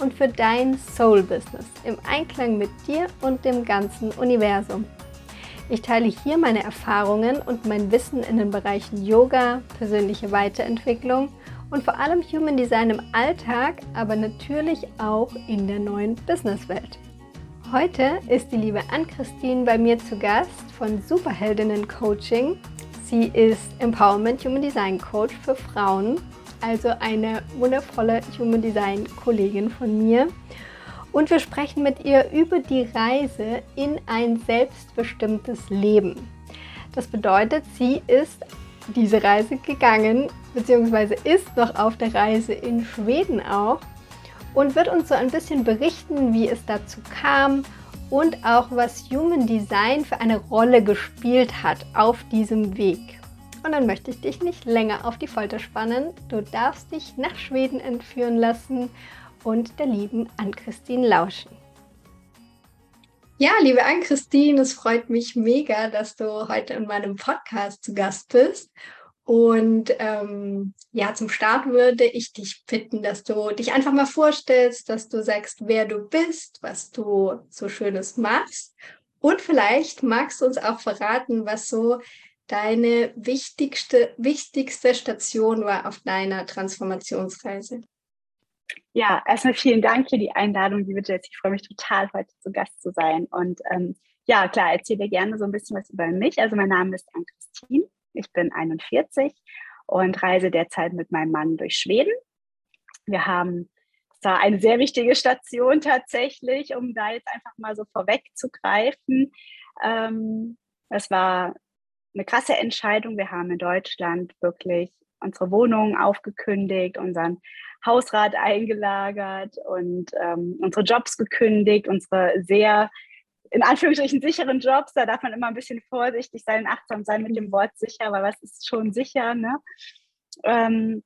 und für dein Soul-Business im Einklang mit dir und dem ganzen Universum. Ich teile hier meine Erfahrungen und mein Wissen in den Bereichen Yoga, persönliche Weiterentwicklung und vor allem Human Design im Alltag, aber natürlich auch in der neuen Businesswelt. Heute ist die liebe Ann-Christine bei mir zu Gast von Superheldinnen Coaching. Sie ist Empowerment Human Design Coach für Frauen also eine wundervolle Human Design Kollegin von mir. Und wir sprechen mit ihr über die Reise in ein selbstbestimmtes Leben. Das bedeutet, sie ist diese Reise gegangen, beziehungsweise ist noch auf der Reise in Schweden auch und wird uns so ein bisschen berichten, wie es dazu kam und auch was Human Design für eine Rolle gespielt hat auf diesem Weg. Und dann möchte ich dich nicht länger auf die Folter spannen. Du darfst dich nach Schweden entführen lassen und der lieben Ann-Christine lauschen. Ja, liebe Ann-Christine, es freut mich mega, dass du heute in meinem Podcast zu Gast bist. Und ähm, ja, zum Start würde ich dich bitten, dass du dich einfach mal vorstellst, dass du sagst, wer du bist, was du so Schönes machst. Und vielleicht magst du uns auch verraten, was so deine wichtigste, wichtigste Station war auf deiner Transformationsreise? Ja, erstmal vielen Dank für die Einladung, liebe Jessie. Ich freue mich total, heute zu Gast zu sein. Und ähm, ja, klar, erzähle dir gerne so ein bisschen was über mich. Also mein Name ist Ann-Christine, ich bin 41 und reise derzeit mit meinem Mann durch Schweden. Wir haben, es war eine sehr wichtige Station tatsächlich, um da jetzt einfach mal so vorwegzugreifen. Ähm, es war eine krasse Entscheidung. Wir haben in Deutschland wirklich unsere Wohnung aufgekündigt, unseren Hausrat eingelagert und ähm, unsere Jobs gekündigt, unsere sehr in Anführungsstrichen sicheren Jobs. Da darf man immer ein bisschen vorsichtig sein, achtsam sein mit dem Wort sicher, weil was ist schon sicher, ne? Ähm,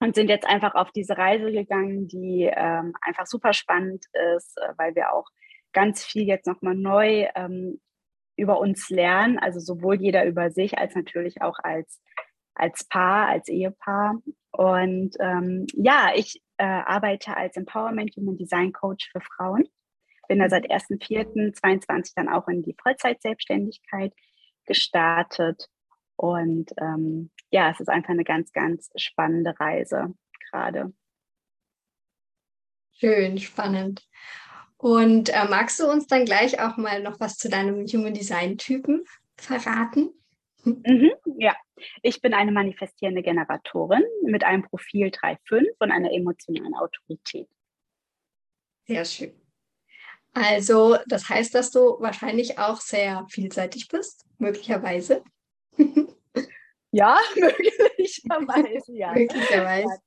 und sind jetzt einfach auf diese Reise gegangen, die ähm, einfach super spannend ist, äh, weil wir auch ganz viel jetzt nochmal neu ähm, über uns lernen, also sowohl jeder über sich als natürlich auch als, als Paar, als Ehepaar. Und ähm, ja, ich äh, arbeite als Empowerment Human Design Coach für Frauen. Bin da seit 1.4.22 dann auch in die Vollzeitselbstständigkeit gestartet. Und ähm, ja, es ist einfach eine ganz, ganz spannende Reise gerade. Schön, spannend. Und äh, magst du uns dann gleich auch mal noch was zu deinem Human Design Typen verraten? Mhm, ja, ich bin eine manifestierende Generatorin mit einem Profil 3.5 und einer emotionalen Autorität. Sehr schön. Also, das heißt, dass du wahrscheinlich auch sehr vielseitig bist, möglicherweise. Ja, möglicherweise, ja. möglicherweise.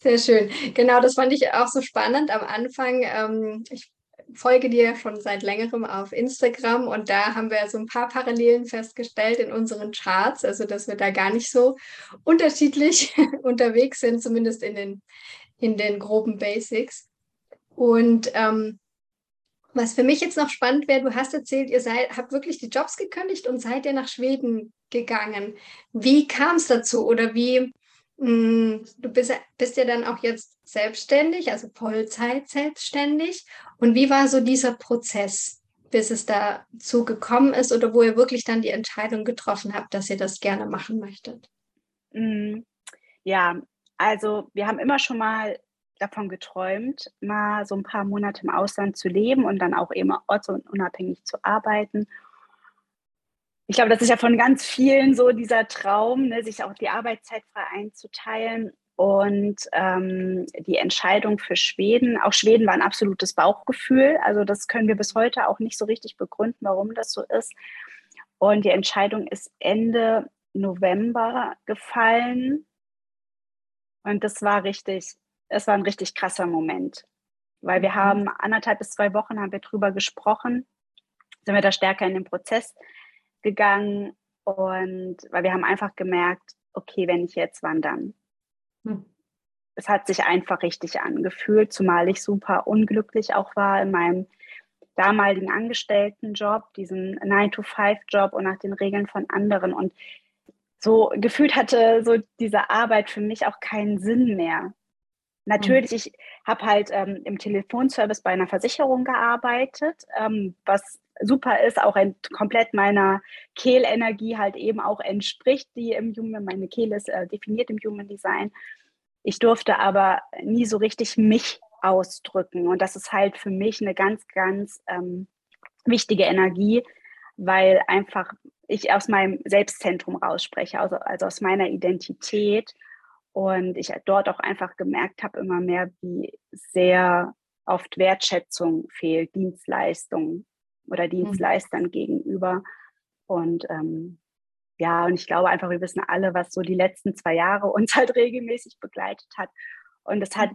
Sehr schön. Genau, das fand ich auch so spannend am Anfang. Ähm, ich folge dir schon seit längerem auf Instagram und da haben wir so ein paar Parallelen festgestellt in unseren Charts, also dass wir da gar nicht so unterschiedlich unterwegs sind, zumindest in den, in den groben Basics. Und ähm, was für mich jetzt noch spannend wäre, du hast erzählt, ihr seid, habt wirklich die Jobs gekündigt und seid ihr nach Schweden gegangen. Wie kam es dazu oder wie, du bist, bist ja dann auch jetzt selbstständig, also Vollzeit selbstständig. Und wie war so dieser Prozess, bis es dazu gekommen ist oder wo ihr wirklich dann die Entscheidung getroffen habt, dass ihr das gerne machen möchtet? Hm, ja, also wir haben immer schon mal davon geträumt, mal so ein paar Monate im Ausland zu leben und dann auch eben ortsunabhängig zu arbeiten. Ich glaube, das ist ja von ganz vielen so dieser Traum, ne, sich auch die Arbeitszeit frei einzuteilen. Und ähm, die Entscheidung für Schweden, auch Schweden war ein absolutes Bauchgefühl. Also das können wir bis heute auch nicht so richtig begründen, warum das so ist. Und die Entscheidung ist Ende November gefallen. Und das war richtig, es war ein richtig krasser Moment. Weil wir mhm. haben anderthalb bis zwei Wochen haben wir drüber gesprochen, sind wir da stärker in den Prozess gegangen und weil wir haben einfach gemerkt, okay, wenn ich jetzt wandern. Hm. Es hat sich einfach richtig angefühlt, zumal ich super unglücklich auch war in meinem damaligen Angestelltenjob, diesen 9-to-5-Job und nach den Regeln von anderen. Und so gefühlt hatte so diese Arbeit für mich auch keinen Sinn mehr. Natürlich, mhm. ich habe halt ähm, im Telefonservice bei einer Versicherung gearbeitet, ähm, was super ist, auch ein, komplett meiner Kehlenergie halt eben auch entspricht, die im Human, meine Kehle ist äh, definiert im Human Design. Ich durfte aber nie so richtig mich ausdrücken. Und das ist halt für mich eine ganz, ganz ähm, wichtige Energie, weil einfach ich aus meinem Selbstzentrum rausspreche, also, also aus meiner Identität. Und ich dort auch einfach gemerkt habe immer mehr, wie sehr oft Wertschätzung fehlt, Dienstleistung oder mhm. Dienstleistern mhm. gegenüber. Und ähm, ja, und ich glaube einfach, wir wissen alle, was so die letzten zwei Jahre uns halt regelmäßig begleitet hat. Und es hat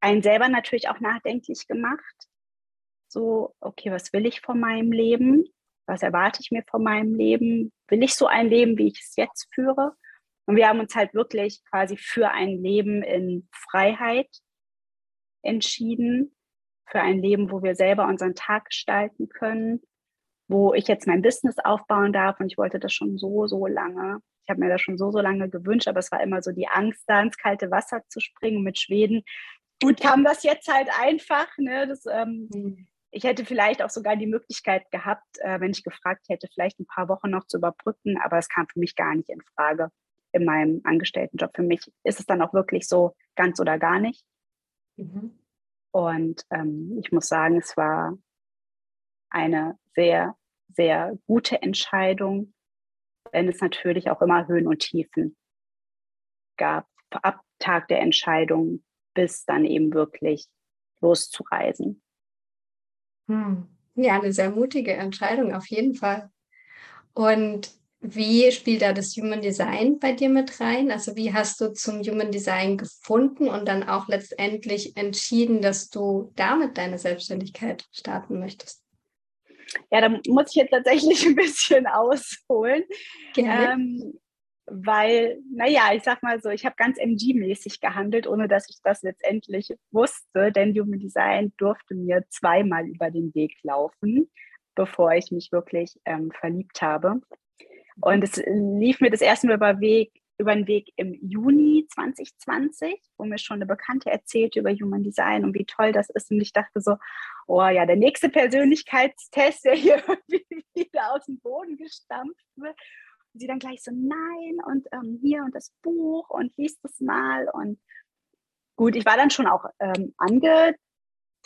einen selber natürlich auch nachdenklich gemacht. So, okay, was will ich von meinem Leben? Was erwarte ich mir von meinem Leben? Will ich so ein Leben, wie ich es jetzt führe? Und wir haben uns halt wirklich quasi für ein Leben in Freiheit entschieden, für ein Leben, wo wir selber unseren Tag gestalten können, wo ich jetzt mein Business aufbauen darf. Und ich wollte das schon so, so lange. Ich habe mir das schon so, so lange gewünscht, aber es war immer so die Angst, da ins kalte Wasser zu springen mit Schweden. Gut kam das jetzt halt einfach. Ne? Das, ähm, mhm. Ich hätte vielleicht auch sogar die Möglichkeit gehabt, äh, wenn ich gefragt hätte, vielleicht ein paar Wochen noch zu überbrücken, aber es kam für mich gar nicht in Frage in meinem Angestelltenjob. Für mich ist es dann auch wirklich so ganz oder gar nicht. Mhm. Und ähm, ich muss sagen, es war eine sehr, sehr gute Entscheidung, wenn es natürlich auch immer Höhen und Tiefen gab, ab Tag der Entscheidung bis dann eben wirklich loszureisen. Hm. Ja, eine sehr mutige Entscheidung auf jeden Fall. Und wie spielt da das Human Design bei dir mit rein? Also wie hast du zum Human Design gefunden und dann auch letztendlich entschieden, dass du damit deine Selbstständigkeit starten möchtest? Ja, da muss ich jetzt tatsächlich ein bisschen ausholen. Ähm, weil, naja, ich sag mal so, ich habe ganz MG-mäßig gehandelt, ohne dass ich das letztendlich wusste, denn Human Design durfte mir zweimal über den Weg laufen, bevor ich mich wirklich ähm, verliebt habe. Und es lief mir das erste Mal über, Weg, über den Weg im Juni 2020, wo mir schon eine Bekannte erzählte über Human Design und wie toll das ist. Und ich dachte so, oh ja, der nächste Persönlichkeitstest, der hier wieder aus dem Boden gestampft wird. Und sie dann gleich so, nein, und ähm, hier und das Buch und liest es mal. Und gut, ich war dann schon auch ähm, ange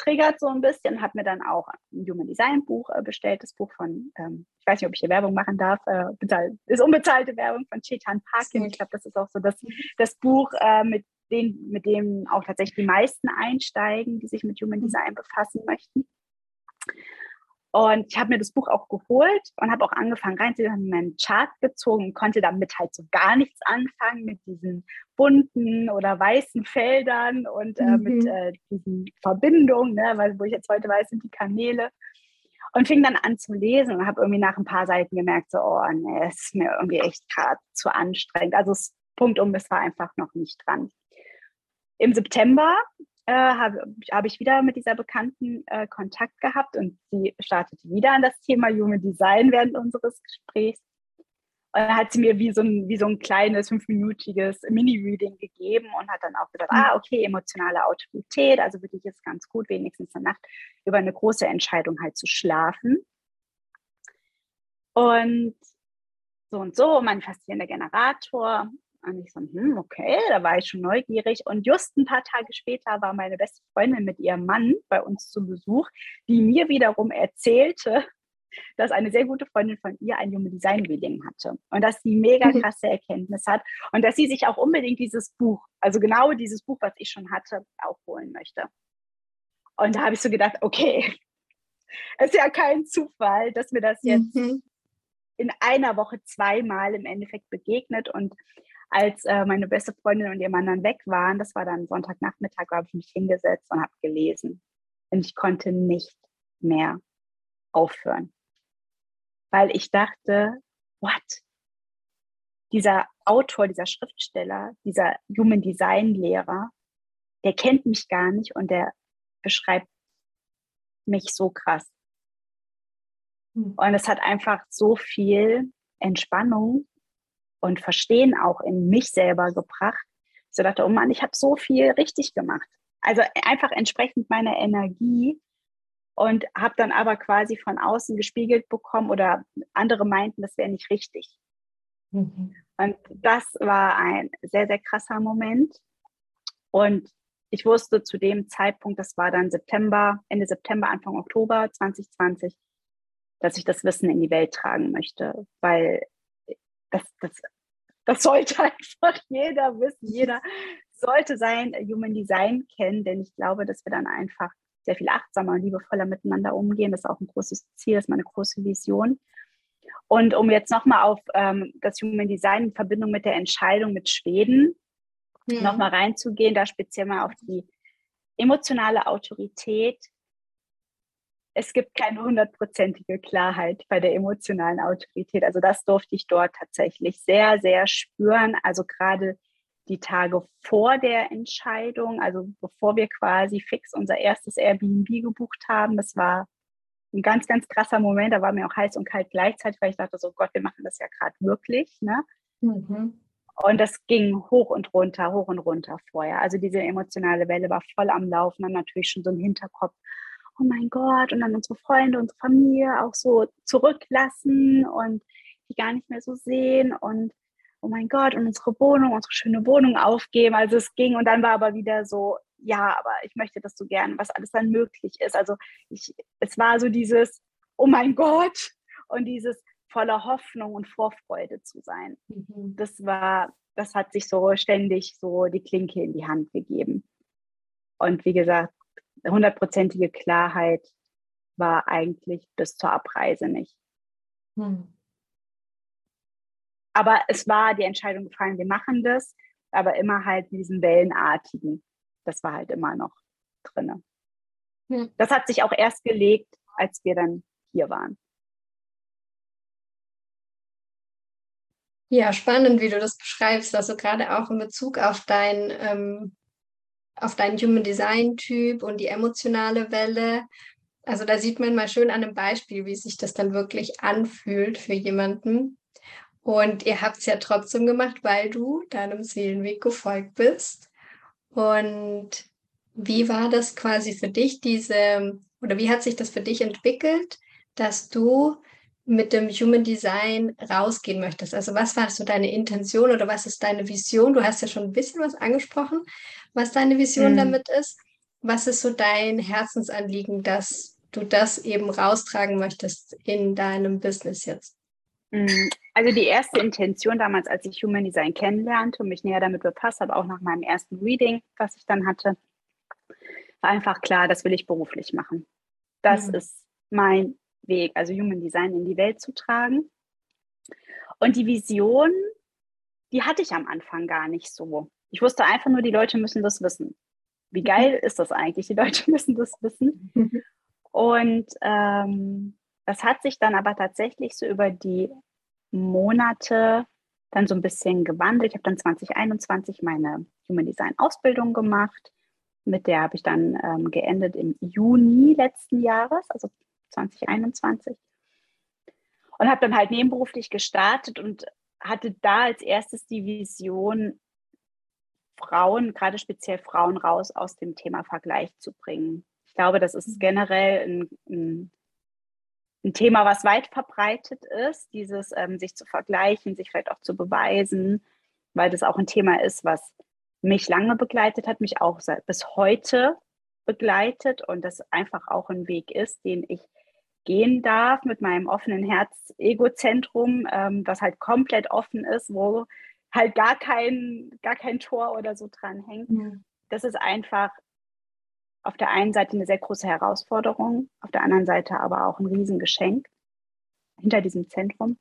triggert so ein bisschen, habe mir dann auch ein Human Design Buch äh, bestellt, das Buch von, ähm, ich weiß nicht, ob ich hier Werbung machen darf, äh, bezahlt, ist unbezahlte Werbung von Chetan Parkin. Ich glaube, das ist auch so das, das Buch, äh, mit, den, mit dem auch tatsächlich die meisten einsteigen, die sich mit Human mhm. Design befassen möchten. Und ich habe mir das Buch auch geholt und habe auch angefangen reinzuhören, meinen Chart gezogen konnte damit halt so gar nichts anfangen mit diesen bunten oder weißen Feldern und äh, mhm. mit äh, diesen Verbindungen, ne, weil wo ich jetzt heute weiß, sind die Kanäle. Und fing dann an zu lesen und habe irgendwie nach ein paar Seiten gemerkt, so, oh nee, es ist mir irgendwie echt gerade zu anstrengend. Also Punkt um, es war einfach noch nicht dran. Im September äh, habe hab ich wieder mit dieser Bekannten äh, Kontakt gehabt und sie startete wieder an das Thema Human Design während unseres Gesprächs. Und dann hat sie mir wie so ein, wie so ein kleines fünfminütiges Mini-Reading gegeben und hat dann auch gesagt, ah, okay, emotionale Autorität, also wirklich ist ganz gut, wenigstens eine Nacht über eine große Entscheidung halt zu schlafen. Und so und so, manifestierender Generator. Und ich so, hm, okay, da war ich schon neugierig. Und just ein paar Tage später war meine beste Freundin mit ihrem Mann bei uns zu Besuch, die mir wiederum erzählte, dass eine sehr gute Freundin von ihr ein Human Design Reading hatte und dass sie mega mhm. krasse Erkenntnis hat und dass sie sich auch unbedingt dieses Buch, also genau dieses Buch, was ich schon hatte, auch holen möchte. Und da habe ich so gedacht, okay, es ist ja kein Zufall, dass mir das jetzt mhm. in einer Woche zweimal im Endeffekt begegnet und als äh, meine beste Freundin und ihr Mann dann weg waren, das war dann Sonntagnachmittag, habe ich mich hingesetzt und habe gelesen. Und ich konnte nicht mehr aufhören. Weil ich dachte, what? Dieser Autor, dieser Schriftsteller, dieser Human Design Lehrer, der kennt mich gar nicht und der beschreibt mich so krass. Hm. Und es hat einfach so viel Entspannung und Verstehen auch in mich selber gebracht. So dachte, oh Mann, ich habe so viel richtig gemacht. Also einfach entsprechend meiner Energie und habe dann aber quasi von außen gespiegelt bekommen oder andere meinten, das wäre nicht richtig. Mhm. Und das war ein sehr, sehr krasser Moment. Und ich wusste zu dem Zeitpunkt, das war dann September, Ende September, Anfang Oktober 2020, dass ich das Wissen in die Welt tragen möchte, weil das, das, das sollte einfach jeder wissen. Jeder sollte sein Human Design kennen, denn ich glaube, dass wir dann einfach sehr viel achtsamer und liebevoller miteinander umgehen. Das ist auch ein großes Ziel, das ist meine große Vision. Und um jetzt nochmal auf ähm, das Human Design in Verbindung mit der Entscheidung mit Schweden mhm. nochmal reinzugehen, da speziell mal auf die emotionale Autorität. Es gibt keine hundertprozentige Klarheit bei der emotionalen Autorität. Also das durfte ich dort tatsächlich sehr, sehr spüren. Also gerade die Tage vor der Entscheidung, also bevor wir quasi fix unser erstes Airbnb gebucht haben, das war ein ganz, ganz krasser Moment. Da war mir auch heiß und kalt gleichzeitig, weil ich dachte, so Gott, wir machen das ja gerade wirklich. Ne? Mhm. Und das ging hoch und runter, hoch und runter vorher. Also diese emotionale Welle war voll am Laufen, dann natürlich schon so im Hinterkopf, oh mein Gott, und dann unsere Freunde, unsere Familie auch so zurücklassen und die gar nicht mehr so sehen und oh mein Gott, und unsere Wohnung, unsere schöne Wohnung aufgeben. Also es ging und dann war aber wieder so, ja, aber ich möchte das so gern, was alles dann möglich ist. Also ich, es war so dieses, oh mein Gott, und dieses, voller Hoffnung und Vorfreude zu sein. Mhm. Das war, das hat sich so ständig so die Klinke in die Hand gegeben. Und wie gesagt, hundertprozentige Klarheit war eigentlich bis zur Abreise nicht. Mhm. Aber es war die Entscheidung gefallen, wir machen das, aber immer halt diesen Wellenartigen. Das war halt immer noch drin. Mhm. Das hat sich auch erst gelegt, als wir dann hier waren. Ja, spannend, wie du das beschreibst. Also gerade auch in Bezug auf dein, ähm, auf deinen Human Design Typ und die emotionale Welle. Also da sieht man mal schön an einem Beispiel, wie sich das dann wirklich anfühlt für jemanden. Und ihr habt es ja trotzdem gemacht, weil du deinem Seelenweg gefolgt bist. Und wie war das quasi für dich, diese, oder wie hat sich das für dich entwickelt, dass du mit dem Human Design rausgehen möchtest. Also was war so deine Intention oder was ist deine Vision? Du hast ja schon ein bisschen was angesprochen, was deine Vision mhm. damit ist. Was ist so dein Herzensanliegen, dass du das eben raustragen möchtest in deinem Business jetzt? Mhm. Also die erste Intention damals, als ich Human Design kennenlernte und mich näher damit befasst habe, auch nach meinem ersten Reading, was ich dann hatte, war einfach klar, das will ich beruflich machen. Das mhm. ist mein Weg, also Human Design in die Welt zu tragen. Und die Vision, die hatte ich am Anfang gar nicht so. Ich wusste einfach nur, die Leute müssen das wissen. Wie geil ist das eigentlich? Die Leute müssen das wissen. Und ähm, das hat sich dann aber tatsächlich so über die Monate dann so ein bisschen gewandelt. Ich habe dann 2021 meine Human Design Ausbildung gemacht. Mit der habe ich dann ähm, geendet im Juni letzten Jahres, also 2021. Und habe dann halt nebenberuflich gestartet und hatte da als erstes die Vision, Frauen, gerade speziell Frauen, raus aus dem Thema Vergleich zu bringen. Ich glaube, das ist mhm. generell ein, ein, ein Thema, was weit verbreitet ist, dieses ähm, sich zu vergleichen, sich vielleicht auch zu beweisen, weil das auch ein Thema ist, was mich lange begleitet hat, mich auch bis heute begleitet und das einfach auch ein Weg ist, den ich gehen darf mit meinem offenen Herz-Ego-Zentrum, ähm, was halt komplett offen ist, wo halt gar kein, gar kein Tor oder so dran hängt. Ja. Das ist einfach auf der einen Seite eine sehr große Herausforderung, auf der anderen Seite aber auch ein Riesengeschenk hinter diesem Zentrum.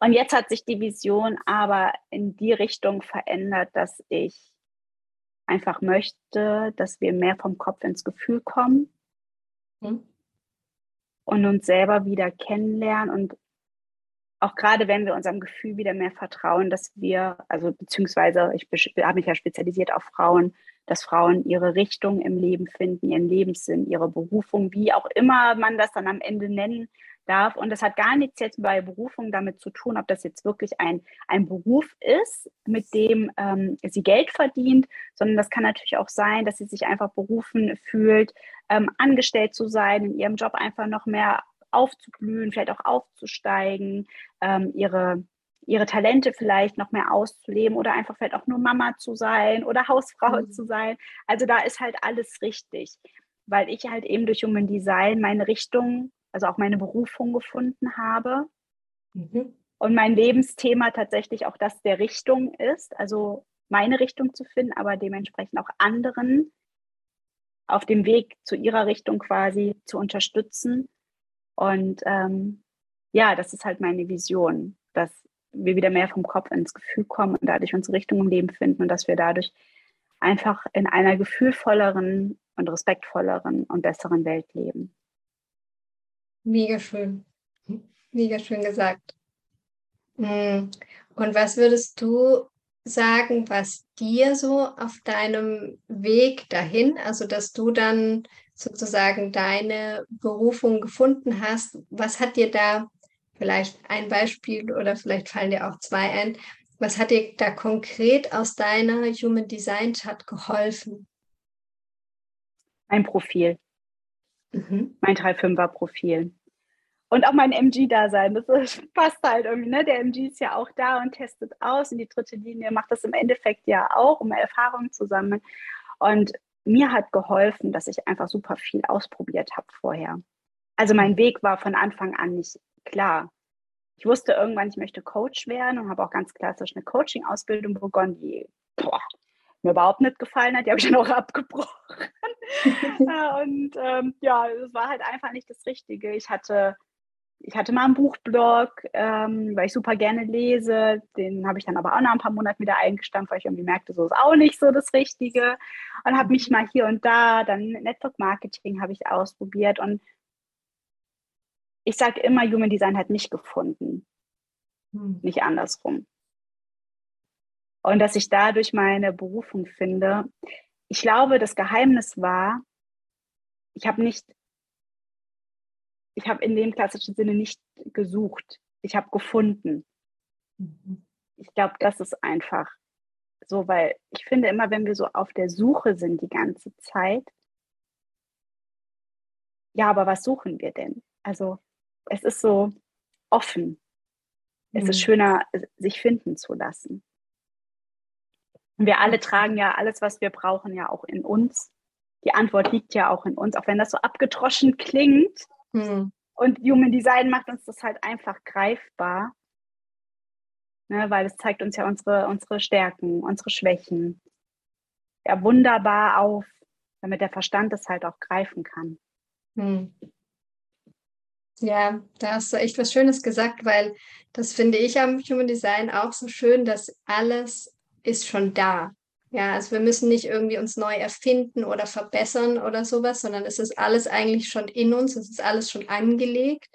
Und jetzt hat sich die Vision aber in die Richtung verändert, dass ich einfach möchte, dass wir mehr vom Kopf ins Gefühl kommen mhm. und uns selber wieder kennenlernen und auch gerade wenn wir unserem Gefühl wieder mehr vertrauen, dass wir, also beziehungsweise ich habe mich ja spezialisiert auf Frauen, dass Frauen ihre Richtung im Leben finden, ihren Lebenssinn, ihre Berufung, wie auch immer man das dann am Ende nennen darf. Und das hat gar nichts jetzt bei Berufung damit zu tun, ob das jetzt wirklich ein, ein Beruf ist, mit dem ähm, sie Geld verdient, sondern das kann natürlich auch sein, dass sie sich einfach berufen fühlt, ähm, angestellt zu sein, in ihrem Job einfach noch mehr aufzublühen, vielleicht auch aufzusteigen, ähm, ihre, ihre Talente vielleicht noch mehr auszuleben oder einfach vielleicht auch nur Mama zu sein oder Hausfrau mhm. zu sein. Also da ist halt alles richtig, weil ich halt eben durch Human Design meine Richtung, also auch meine Berufung gefunden habe. Mhm. Und mein Lebensthema tatsächlich auch das der Richtung ist, also meine Richtung zu finden, aber dementsprechend auch anderen auf dem Weg zu ihrer Richtung quasi zu unterstützen und ähm, ja, das ist halt meine Vision, dass wir wieder mehr vom Kopf ins Gefühl kommen und dadurch unsere Richtung im Leben finden und dass wir dadurch einfach in einer gefühlvolleren und respektvolleren und besseren Welt leben. Mega schön. Mega schön gesagt. Hm. Und was würdest du sagen, was dir so auf deinem Weg dahin, also dass du dann sozusagen deine Berufung gefunden hast. Was hat dir da vielleicht ein Beispiel oder vielleicht fallen dir auch zwei ein? Was hat dir da konkret aus deiner Human Design Chart geholfen? Mein Profil. Mhm. Mein 3-5er Profil. Und auch mein MG-Dasein. Das passt halt irgendwie. Ne? Der MG ist ja auch da und testet aus. Und die dritte Linie macht das im Endeffekt ja auch, um Erfahrungen zu sammeln. Und mir hat geholfen, dass ich einfach super viel ausprobiert habe vorher. Also mein Weg war von Anfang an nicht klar. Ich wusste irgendwann, ich möchte Coach werden und habe auch ganz klassisch eine Coaching-Ausbildung begonnen, die boah, mir überhaupt nicht gefallen hat. Die habe ich dann auch abgebrochen. und ähm, ja, es war halt einfach nicht das Richtige. Ich hatte ich hatte mal einen Buchblog, ähm, weil ich super gerne lese. Den habe ich dann aber auch nach ein paar Monaten wieder eingestampft, weil ich irgendwie merkte, so ist auch nicht so das Richtige. Und habe mich mal hier und da, dann Network Marketing habe ich ausprobiert. Und ich sage immer, Human Design hat mich gefunden, hm. nicht andersrum. Und dass ich dadurch meine Berufung finde. Ich glaube, das Geheimnis war, ich habe nicht ich habe in dem klassischen Sinne nicht gesucht. Ich habe gefunden. Mhm. Ich glaube, das ist einfach so, weil ich finde immer, wenn wir so auf der Suche sind die ganze Zeit, ja, aber was suchen wir denn? Also es ist so offen. Es ist mhm. schöner, sich finden zu lassen. Und wir alle tragen ja alles, was wir brauchen, ja auch in uns. Die Antwort liegt ja auch in uns, auch wenn das so abgetroschen klingt. Mhm. Und Human Design macht uns das halt einfach greifbar, ne, weil es zeigt uns ja unsere, unsere Stärken, unsere Schwächen. Ja, wunderbar auf, damit der Verstand es halt auch greifen kann. Mhm. Ja, da hast du echt was Schönes gesagt, weil das finde ich am Human Design auch so schön, dass alles ist schon da. Ja, also wir müssen nicht irgendwie uns neu erfinden oder verbessern oder sowas, sondern es ist alles eigentlich schon in uns, es ist alles schon angelegt.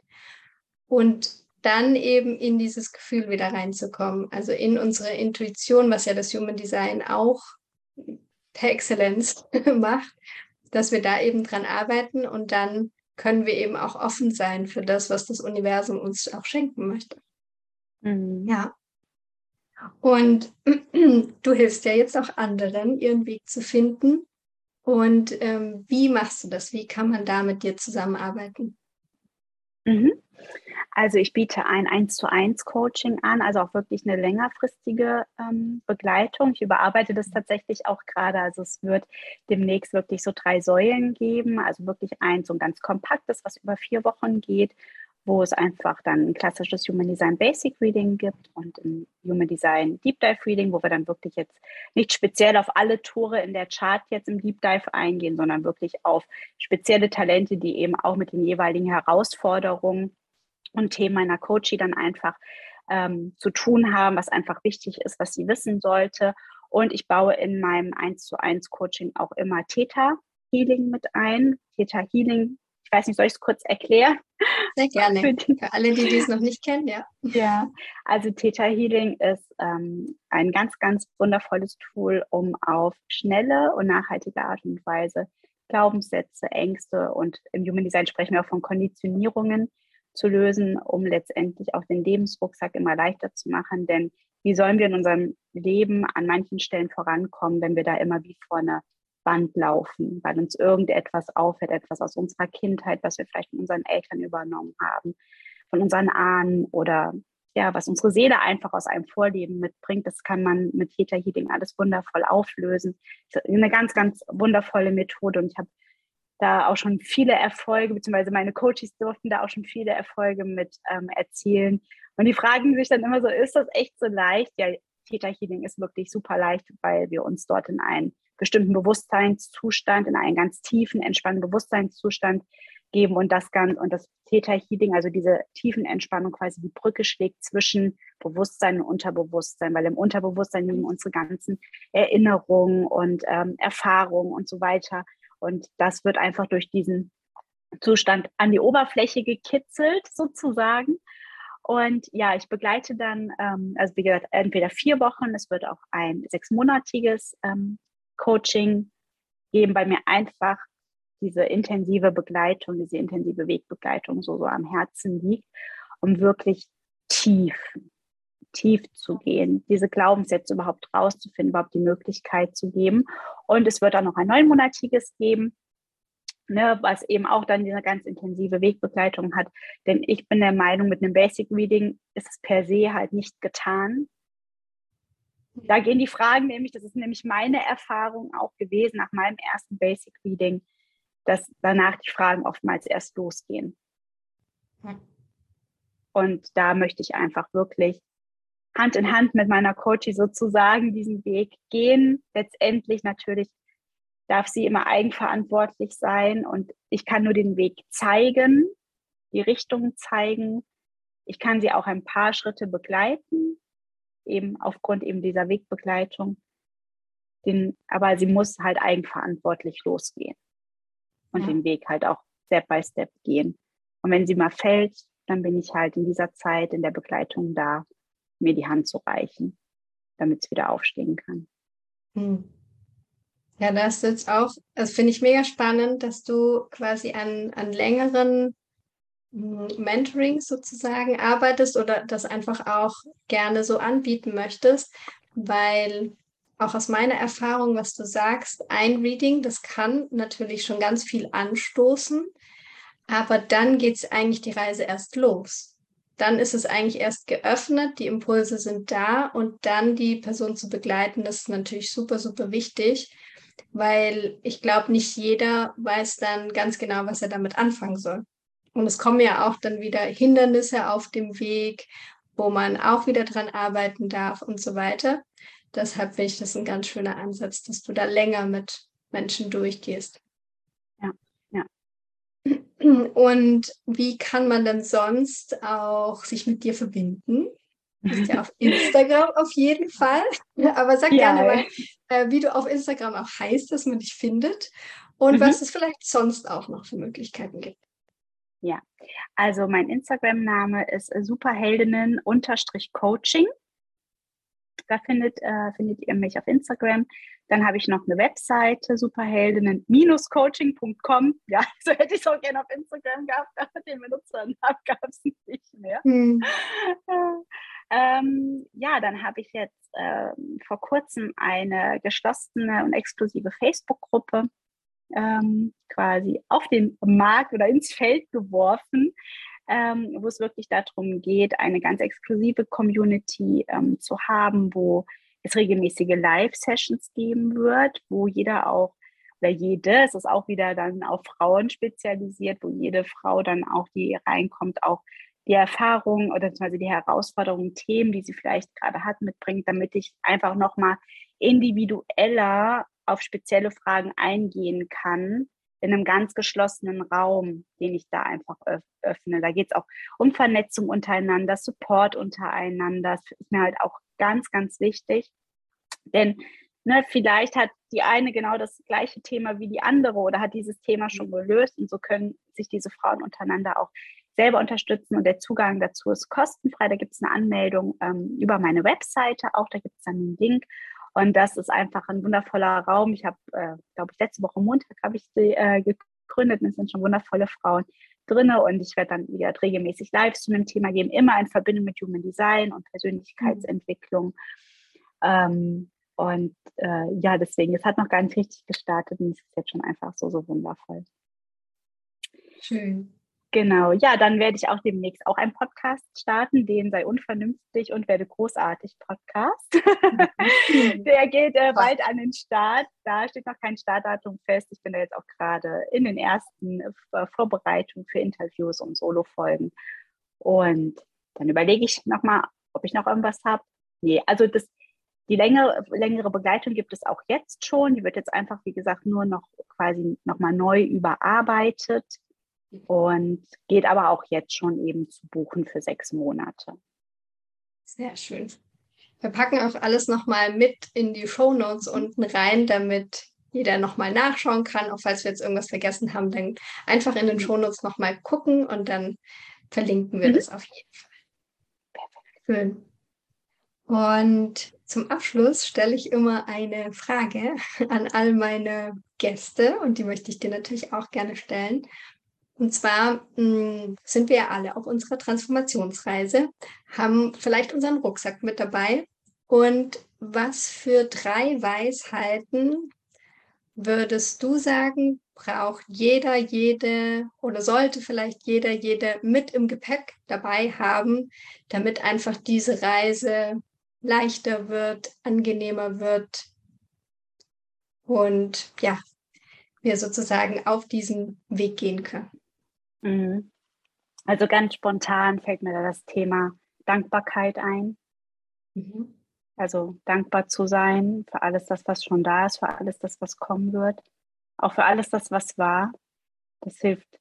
Und dann eben in dieses Gefühl wieder reinzukommen, also in unsere Intuition, was ja das Human Design auch per Exzellenz macht, dass wir da eben dran arbeiten und dann können wir eben auch offen sein für das, was das Universum uns auch schenken möchte. Mhm. Ja. Und du hilfst ja jetzt auch anderen, ihren Weg zu finden. Und ähm, wie machst du das? Wie kann man da mit dir zusammenarbeiten? Mhm. Also ich biete ein 1 zu 1 Coaching an, also auch wirklich eine längerfristige ähm, Begleitung. Ich überarbeite das tatsächlich auch gerade. Also es wird demnächst wirklich so drei Säulen geben, also wirklich eins so ein ganz kompaktes, was über vier Wochen geht wo es einfach dann ein klassisches Human Design Basic Reading gibt und ein Human Design Deep Dive Reading, wo wir dann wirklich jetzt nicht speziell auf alle Tore in der Chart jetzt im Deep Dive eingehen, sondern wirklich auf spezielle Talente, die eben auch mit den jeweiligen Herausforderungen und Themen meiner Coachie dann einfach ähm, zu tun haben, was einfach wichtig ist, was sie wissen sollte. Und ich baue in meinem 1 zu 1 Coaching auch immer Theta Healing mit ein. Theta Healing, ich weiß nicht, soll ich es kurz erklären? Sehr gerne. Für, die, Für alle, die dies noch nicht kennen, ja. Ja, also Theta Healing ist ähm, ein ganz, ganz wundervolles Tool, um auf schnelle und nachhaltige Art und Weise Glaubenssätze, Ängste und im Human Design sprechen wir auch von Konditionierungen zu lösen, um letztendlich auch den Lebensrucksack immer leichter zu machen. Denn wie sollen wir in unserem Leben an manchen Stellen vorankommen, wenn wir da immer wie vor einer Wand laufen, weil uns irgendetwas auffällt, etwas aus unserer Kindheit, was wir vielleicht von unseren Eltern übernommen haben, von unseren Ahnen oder ja, was unsere Seele einfach aus einem Vorleben mitbringt, das kann man mit Theta Healing alles wundervoll auflösen. Eine ganz, ganz wundervolle Methode und ich habe da auch schon viele Erfolge, beziehungsweise meine Coaches durften da auch schon viele Erfolge mit ähm, erzielen. Und die fragen sich dann immer so, ist das echt so leicht? Ja, Theta Healing ist wirklich super leicht, weil wir uns dort in einen bestimmten Bewusstseinszustand, in einen ganz tiefen, entspannten Bewusstseinszustand geben und das Ganze und das Theta Healing, also diese tiefen Entspannung quasi die Brücke schlägt zwischen Bewusstsein und Unterbewusstsein, weil im Unterbewusstsein liegen unsere ganzen Erinnerungen und ähm, Erfahrungen und so weiter. Und das wird einfach durch diesen Zustand an die Oberfläche gekitzelt sozusagen. Und ja, ich begleite dann, ähm, also wie gesagt, entweder vier Wochen, es wird auch ein sechsmonatiges ähm, Coaching geben, bei mir einfach diese intensive Begleitung, diese intensive Wegbegleitung so, so am Herzen liegt, um wirklich tief, tief zu gehen, diese Glaubenssätze überhaupt rauszufinden, überhaupt die Möglichkeit zu geben. Und es wird auch noch ein neunmonatiges geben, ne, was eben auch dann diese ganz intensive Wegbegleitung hat. Denn ich bin der Meinung, mit einem Basic Reading ist es per se halt nicht getan. Da gehen die Fragen nämlich, das ist nämlich meine Erfahrung auch gewesen nach meinem ersten Basic Reading, dass danach die Fragen oftmals erst losgehen. Und da möchte ich einfach wirklich Hand in Hand mit meiner Coachie sozusagen diesen Weg gehen. Letztendlich natürlich darf sie immer eigenverantwortlich sein und ich kann nur den Weg zeigen, die Richtung zeigen. Ich kann sie auch ein paar Schritte begleiten, eben aufgrund eben dieser Wegbegleitung. Den, aber sie muss halt eigenverantwortlich losgehen und ja. den Weg halt auch Step by Step gehen. Und wenn sie mal fällt, dann bin ich halt in dieser Zeit in der Begleitung da, mir die Hand zu reichen, damit sie wieder aufstehen kann. Hm. Ja, das ist jetzt auch, das finde ich mega spannend, dass du quasi an, an längeren Mentoring sozusagen arbeitest oder das einfach auch gerne so anbieten möchtest, weil auch aus meiner Erfahrung, was du sagst, ein Reading, das kann natürlich schon ganz viel anstoßen, aber dann geht es eigentlich die Reise erst los. Dann ist es eigentlich erst geöffnet, die Impulse sind da und dann die Person zu begleiten, das ist natürlich super, super wichtig, weil ich glaube, nicht jeder weiß dann ganz genau, was er damit anfangen soll. Und es kommen ja auch dann wieder Hindernisse auf dem Weg, wo man auch wieder dran arbeiten darf und so weiter. Deshalb finde ich das ein ganz schöner Ansatz, dass du da länger mit Menschen durchgehst. Ja, ja. Und wie kann man denn sonst auch sich mit dir verbinden? Du bist ja auf Instagram auf jeden Fall. Aber sag ja. gerne mal, äh, wie du auf Instagram auch heißt, dass man dich findet und mhm. was es vielleicht sonst auch noch für Möglichkeiten gibt. Ja, also mein Instagram-Name ist superheldinnen-coaching. Da findet, äh, findet ihr mich auf Instagram. Dann habe ich noch eine Webseite, superheldinnen-coaching.com. Ja, so hätte ich es auch gerne auf Instagram gehabt, aber den Benutzernamen gab es nicht mehr. Hm. ähm, ja, dann habe ich jetzt äh, vor kurzem eine geschlossene und exklusive Facebook-Gruppe ähm, quasi auf den Markt oder ins Feld geworfen ähm, wo es wirklich darum geht, eine ganz exklusive Community ähm, zu haben, wo es regelmäßige Live-Sessions geben wird, wo jeder auch oder jede, es ist auch wieder dann auf Frauen spezialisiert, wo jede Frau dann auch, die reinkommt, auch die Erfahrungen oder beziehungsweise die Herausforderungen, Themen, die sie vielleicht gerade hat, mitbringt, damit ich einfach nochmal individueller auf spezielle Fragen eingehen kann, in einem ganz geschlossenen Raum, den ich da einfach öffne. Da geht es auch um Vernetzung untereinander, Support untereinander. Das ist mir halt auch ganz, ganz wichtig. Denn ne, vielleicht hat die eine genau das gleiche Thema wie die andere oder hat dieses Thema schon gelöst und so können sich diese Frauen untereinander auch selber unterstützen und der Zugang dazu ist kostenfrei. Da gibt es eine Anmeldung ähm, über meine Webseite auch, da gibt es dann einen Link und das ist einfach ein wundervoller Raum. Ich habe, äh, glaube ich, letzte Woche Montag habe ich sie äh, gegründet und es sind schon wundervolle Frauen drin und ich werde dann wieder regelmäßig Lives zu dem Thema geben, immer in Verbindung mit Human Design und Persönlichkeitsentwicklung. Mhm. Ähm, und äh, ja, deswegen, es hat noch gar nicht richtig gestartet und es ist jetzt schon einfach so, so wundervoll. Schön. Genau, ja, dann werde ich auch demnächst auch einen Podcast starten, den sei unvernünftig und werde großartig Podcast. Der geht äh, bald an den Start. Da steht noch kein Startdatum fest. Ich bin da jetzt auch gerade in den ersten äh, Vorbereitungen für Interviews und Solo-Folgen. Und dann überlege ich nochmal, ob ich noch irgendwas habe. Nee, also das, die längere, längere Begleitung gibt es auch jetzt schon. Die wird jetzt einfach, wie gesagt, nur noch quasi nochmal neu überarbeitet und geht aber auch jetzt schon eben zu buchen für sechs Monate. Sehr schön. Wir packen auch alles nochmal mit in die Show Notes unten rein, damit jeder nochmal nachschauen kann. Auch falls wir jetzt irgendwas vergessen haben, dann einfach in den Show Notes nochmal gucken und dann verlinken wir mhm. das auf jeden Fall. Schön. Und zum Abschluss stelle ich immer eine Frage an all meine Gäste und die möchte ich dir natürlich auch gerne stellen. Und zwar mh, hm, sind wir alle auf unserer Transformationsreise, haben vielleicht unseren Rucksack mit dabei. Und was für drei Weisheiten würdest du sagen, braucht jeder, jede oder sollte vielleicht jeder, jede mit im Gepäck dabei haben, damit einfach diese Reise leichter wird, angenehmer wird und ja, wir sozusagen auf diesen Weg gehen können? Mhm. Also ganz spontan fällt mir da das Thema Dankbarkeit ein. Mhm. Also dankbar zu sein für alles das, was schon da ist, für alles das, was kommen wird, auch für alles das, was war. Das hilft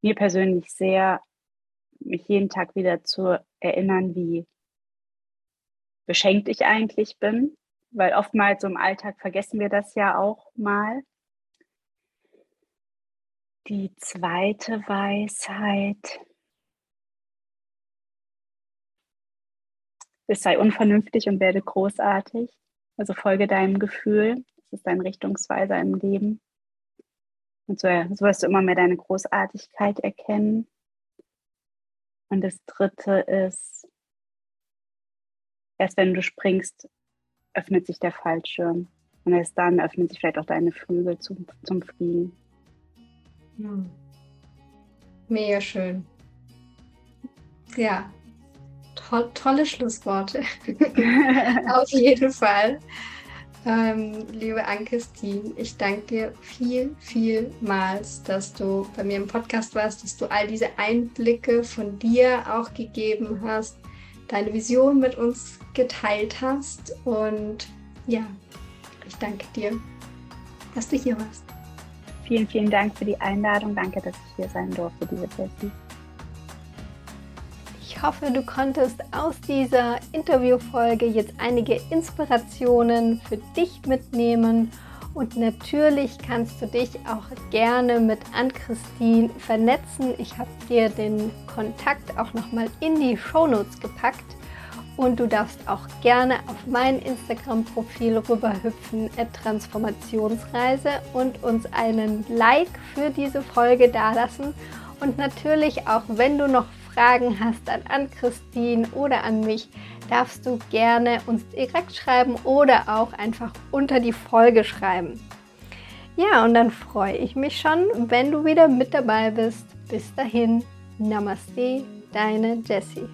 mir persönlich sehr, mich jeden Tag wieder zu erinnern, wie beschenkt ich eigentlich bin, weil oftmals im Alltag vergessen wir das ja auch mal. Die zweite Weisheit ist, sei unvernünftig und werde großartig. Also folge deinem Gefühl. Das ist dein Richtungsweiser im Leben. Und so, so wirst du immer mehr deine Großartigkeit erkennen. Und das dritte ist, erst wenn du springst, öffnet sich der Fallschirm. Und erst dann öffnen sich vielleicht auch deine Flügel zum, zum Fliegen. Hm. Mega schön. Ja, to tolle Schlussworte. Auf jeden Fall. Ähm, liebe Ann-Christine, ich danke dir viel, vielmals, dass du bei mir im Podcast warst, dass du all diese Einblicke von dir auch gegeben hast, deine Vision mit uns geteilt hast. Und ja, ich danke dir, dass du hier warst. Vielen, vielen Dank für die Einladung. Danke, dass ich hier sein durfte, liebe Jessie. Ich hoffe, du konntest aus dieser Interviewfolge jetzt einige Inspirationen für dich mitnehmen. Und natürlich kannst du dich auch gerne mit Ann-Christine vernetzen. Ich habe dir den Kontakt auch nochmal in die Shownotes gepackt. Und du darfst auch gerne auf mein Instagram-Profil rüberhüpfen, Transformationsreise und uns einen Like für diese Folge dalassen. Und natürlich auch, wenn du noch Fragen hast an Ann-Christine oder an mich, darfst du gerne uns direkt schreiben oder auch einfach unter die Folge schreiben. Ja, und dann freue ich mich schon, wenn du wieder mit dabei bist. Bis dahin, Namaste, deine Jessie.